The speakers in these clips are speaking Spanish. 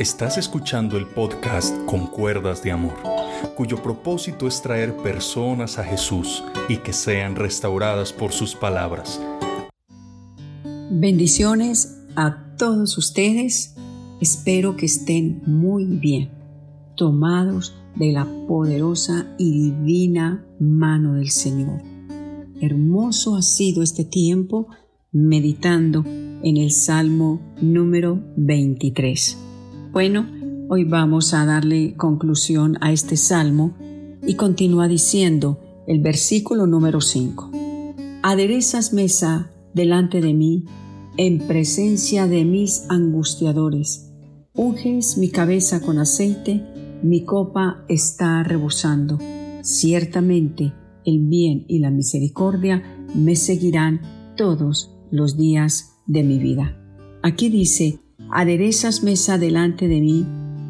Estás escuchando el podcast Con Cuerdas de Amor, cuyo propósito es traer personas a Jesús y que sean restauradas por sus palabras. Bendiciones a todos ustedes. Espero que estén muy bien, tomados de la poderosa y divina mano del Señor. Hermoso ha sido este tiempo meditando en el Salmo número 23. Bueno, hoy vamos a darle conclusión a este Salmo y continúa diciendo el versículo número 5. Aderezas mesa delante de mí en presencia de mis angustiadores. Unges mi cabeza con aceite, mi copa está rebosando. Ciertamente el bien y la misericordia me seguirán todos los días de mi vida. Aquí dice, aderezas mesa delante de mí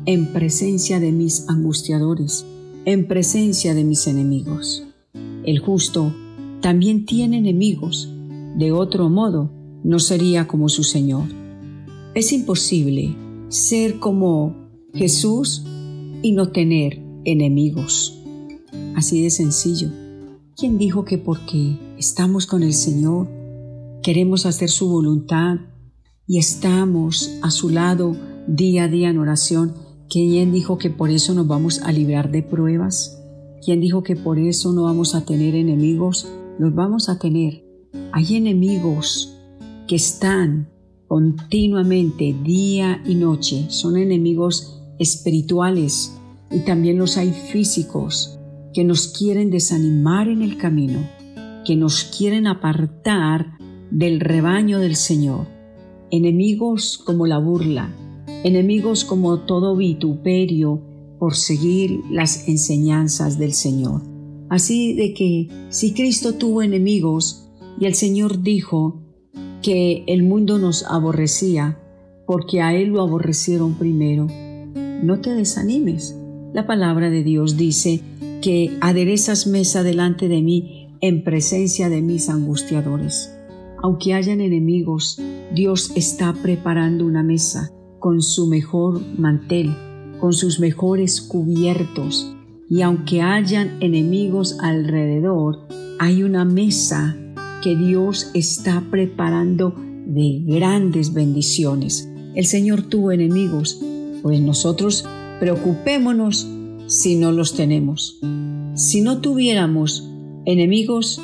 en presencia de mis angustiadores, en presencia de mis enemigos. El justo también tiene enemigos, de otro modo no sería como su Señor. Es imposible ser como Jesús y no tener enemigos. Así de sencillo. ¿Quién dijo que porque estamos con el Señor, queremos hacer su voluntad y estamos a su lado día a día en oración, ¿quién dijo que por eso nos vamos a librar de pruebas? ¿Quién dijo que por eso no vamos a tener enemigos? Los vamos a tener. Hay enemigos que están continuamente, día y noche. Son enemigos espirituales y también los hay físicos que nos quieren desanimar en el camino, que nos quieren apartar del rebaño del Señor. Enemigos como la burla, enemigos como todo vituperio por seguir las enseñanzas del Señor. Así de que si Cristo tuvo enemigos y el Señor dijo que el mundo nos aborrecía porque a Él lo aborrecieron primero, no te desanimes. La palabra de Dios dice que aderezas mesa delante de mí en presencia de mis angustiadores. Aunque hayan enemigos, Dios está preparando una mesa con su mejor mantel, con sus mejores cubiertos. Y aunque hayan enemigos alrededor, hay una mesa que Dios está preparando de grandes bendiciones. El Señor tuvo enemigos, pues nosotros preocupémonos si no los tenemos. Si no tuviéramos enemigos,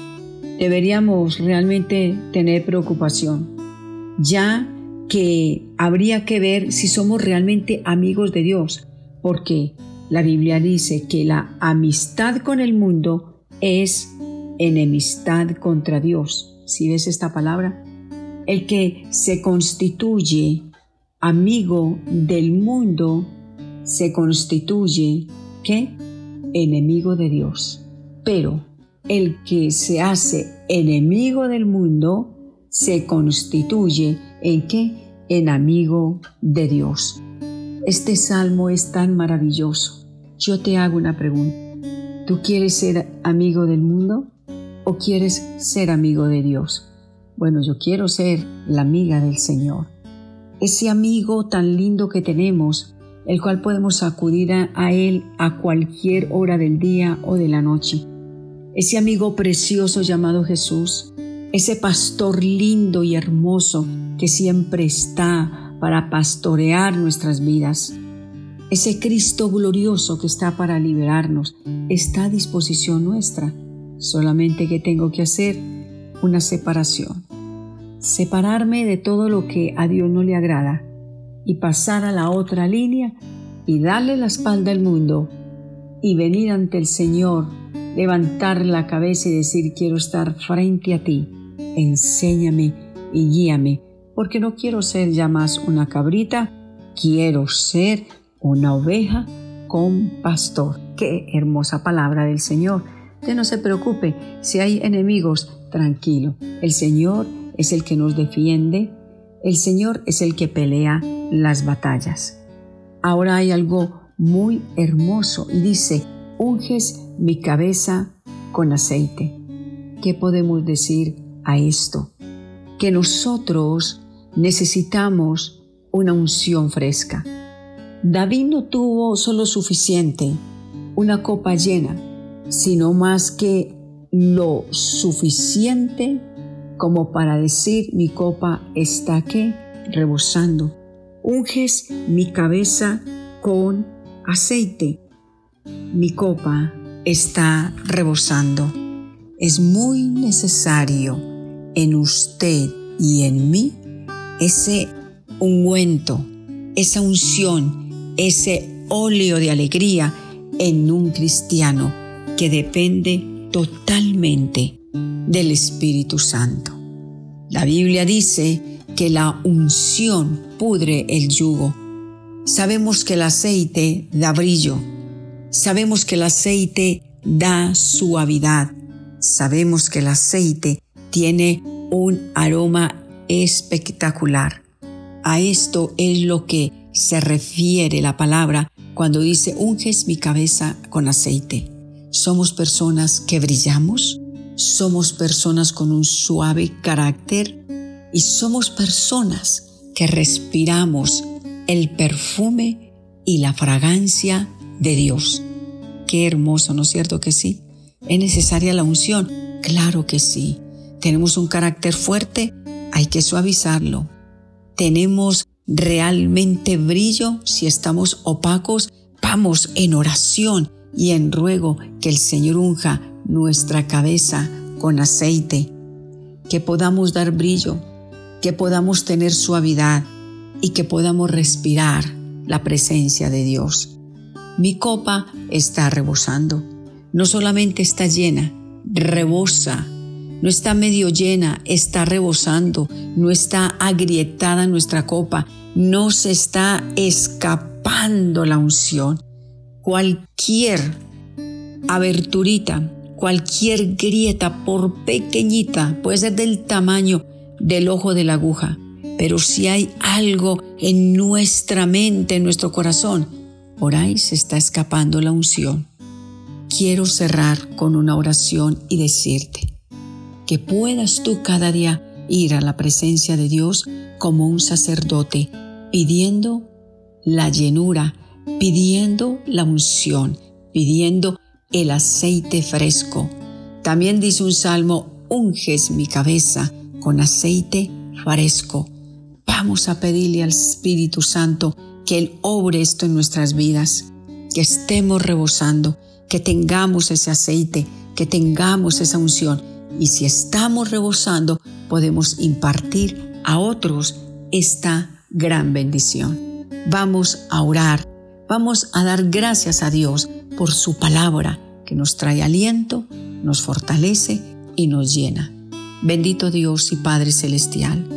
deberíamos realmente tener preocupación, ya que habría que ver si somos realmente amigos de Dios, porque la Biblia dice que la amistad con el mundo es enemistad contra Dios. Si ves esta palabra, el que se constituye amigo del mundo se constituye ¿qué? enemigo de Dios. Pero el que se hace enemigo del mundo se constituye en qué? En amigo de Dios. Este salmo es tan maravilloso. Yo te hago una pregunta. ¿Tú quieres ser amigo del mundo o quieres ser amigo de Dios? Bueno, yo quiero ser la amiga del Señor. Ese amigo tan lindo que tenemos, el cual podemos acudir a, Él a cualquier hora del día o de la noche ese amigo precioso llamado Jesús, ese pastor lindo y hermoso que siempre está para pastorear nuestras vidas, ese Cristo glorioso que está para liberarnos, está a disposición nuestra. Solamente que tengo que hacer una separación. Separarme de todo lo que a Dios no le agrada y pasar a la otra línea y darle la espalda al mundo y venir ante el Señor levantar la cabeza y decir quiero estar frente a ti, enséñame y guíame, porque no quiero ser ya más una cabrita, quiero ser una oveja con pastor. Qué hermosa palabra del Señor. Usted no se preocupe, si hay enemigos, tranquilo. El Señor es el que nos defiende, el Señor es el que pelea las batallas. Ahora hay algo muy hermoso y dice, unges mi cabeza con aceite. ¿Qué podemos decir a esto? Que nosotros necesitamos una unción fresca. David no tuvo solo suficiente, una copa llena, sino más que lo suficiente como para decir mi copa está que rebosando. Unges mi cabeza con aceite. Mi copa está rebosando. Es muy necesario en usted y en mí ese ungüento, esa unción, ese óleo de alegría en un cristiano que depende totalmente del Espíritu Santo. La Biblia dice que la unción pudre el yugo. Sabemos que el aceite da brillo. Sabemos que el aceite da suavidad. Sabemos que el aceite tiene un aroma espectacular. A esto es lo que se refiere la palabra cuando dice unges mi cabeza con aceite. Somos personas que brillamos, somos personas con un suave carácter y somos personas que respiramos el perfume y la fragancia de Dios. Qué hermoso, ¿no es cierto que sí? ¿Es necesaria la unción? Claro que sí. ¿Tenemos un carácter fuerte? Hay que suavizarlo. ¿Tenemos realmente brillo? Si estamos opacos, vamos en oración y en ruego que el Señor unja nuestra cabeza con aceite, que podamos dar brillo, que podamos tener suavidad y que podamos respirar la presencia de Dios. Mi copa está rebosando. No solamente está llena, rebosa. No está medio llena, está rebosando. No está agrietada nuestra copa. No se está escapando la unción. Cualquier aberturita, cualquier grieta, por pequeñita, puede ser del tamaño del ojo de la aguja, pero si hay algo en nuestra mente, en nuestro corazón, se está escapando la unción. Quiero cerrar con una oración y decirte que puedas tú cada día ir a la presencia de Dios como un sacerdote, pidiendo la llenura, pidiendo la unción, pidiendo el aceite fresco. También dice un salmo, unges mi cabeza con aceite fresco. Vamos a pedirle al Espíritu Santo que Él obre esto en nuestras vidas, que estemos rebosando, que tengamos ese aceite, que tengamos esa unción. Y si estamos rebosando, podemos impartir a otros esta gran bendición. Vamos a orar, vamos a dar gracias a Dios por su palabra que nos trae aliento, nos fortalece y nos llena. Bendito Dios y Padre Celestial.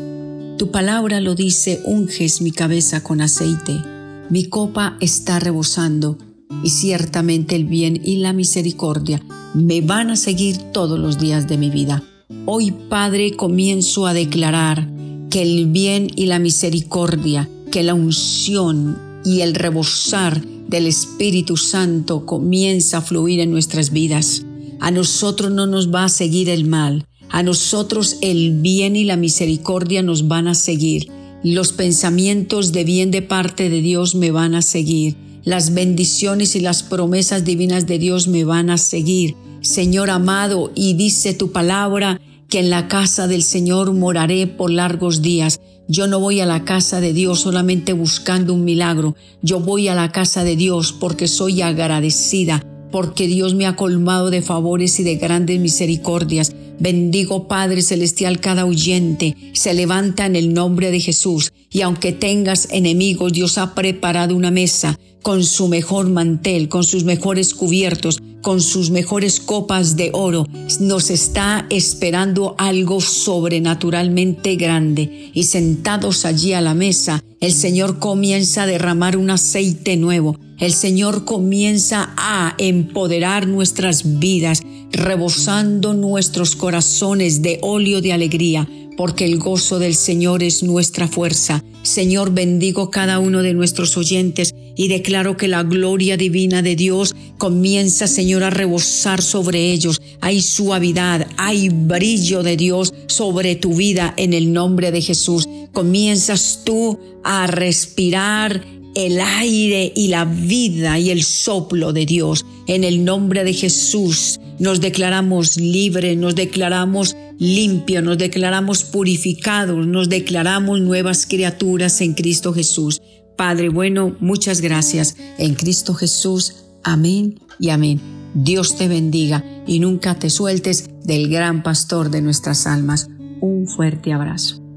Tu palabra lo dice, unges mi cabeza con aceite, mi copa está rebosando y ciertamente el bien y la misericordia me van a seguir todos los días de mi vida. Hoy, Padre, comienzo a declarar que el bien y la misericordia, que la unción y el rebosar del Espíritu Santo comienza a fluir en nuestras vidas. A nosotros no nos va a seguir el mal, a nosotros el bien y la misericordia nos van a seguir. Los pensamientos de bien de parte de Dios me van a seguir. Las bendiciones y las promesas divinas de Dios me van a seguir. Señor amado, y dice tu palabra que en la casa del Señor moraré por largos días. Yo no voy a la casa de Dios solamente buscando un milagro. Yo voy a la casa de Dios porque soy agradecida, porque Dios me ha colmado de favores y de grandes misericordias. Bendigo Padre Celestial cada oyente. Se levanta en el nombre de Jesús. Y aunque tengas enemigos, Dios ha preparado una mesa con su mejor mantel, con sus mejores cubiertos, con sus mejores copas de oro. Nos está esperando algo sobrenaturalmente grande. Y sentados allí a la mesa, el Señor comienza a derramar un aceite nuevo. El Señor comienza a empoderar nuestras vidas, rebosando nuestros corazones de óleo de alegría, porque el gozo del Señor es nuestra fuerza. Señor, bendigo cada uno de nuestros oyentes y declaro que la gloria divina de Dios comienza, Señor, a rebosar sobre ellos. Hay suavidad, hay brillo de Dios sobre tu vida en el nombre de Jesús. Comienzas tú a respirar el aire y la vida y el soplo de Dios. En el nombre de Jesús nos declaramos libres, nos declaramos limpios, nos declaramos purificados, nos declaramos nuevas criaturas en Cristo Jesús. Padre bueno, muchas gracias. En Cristo Jesús. Amén y amén. Dios te bendiga y nunca te sueltes del gran pastor de nuestras almas. Un fuerte abrazo.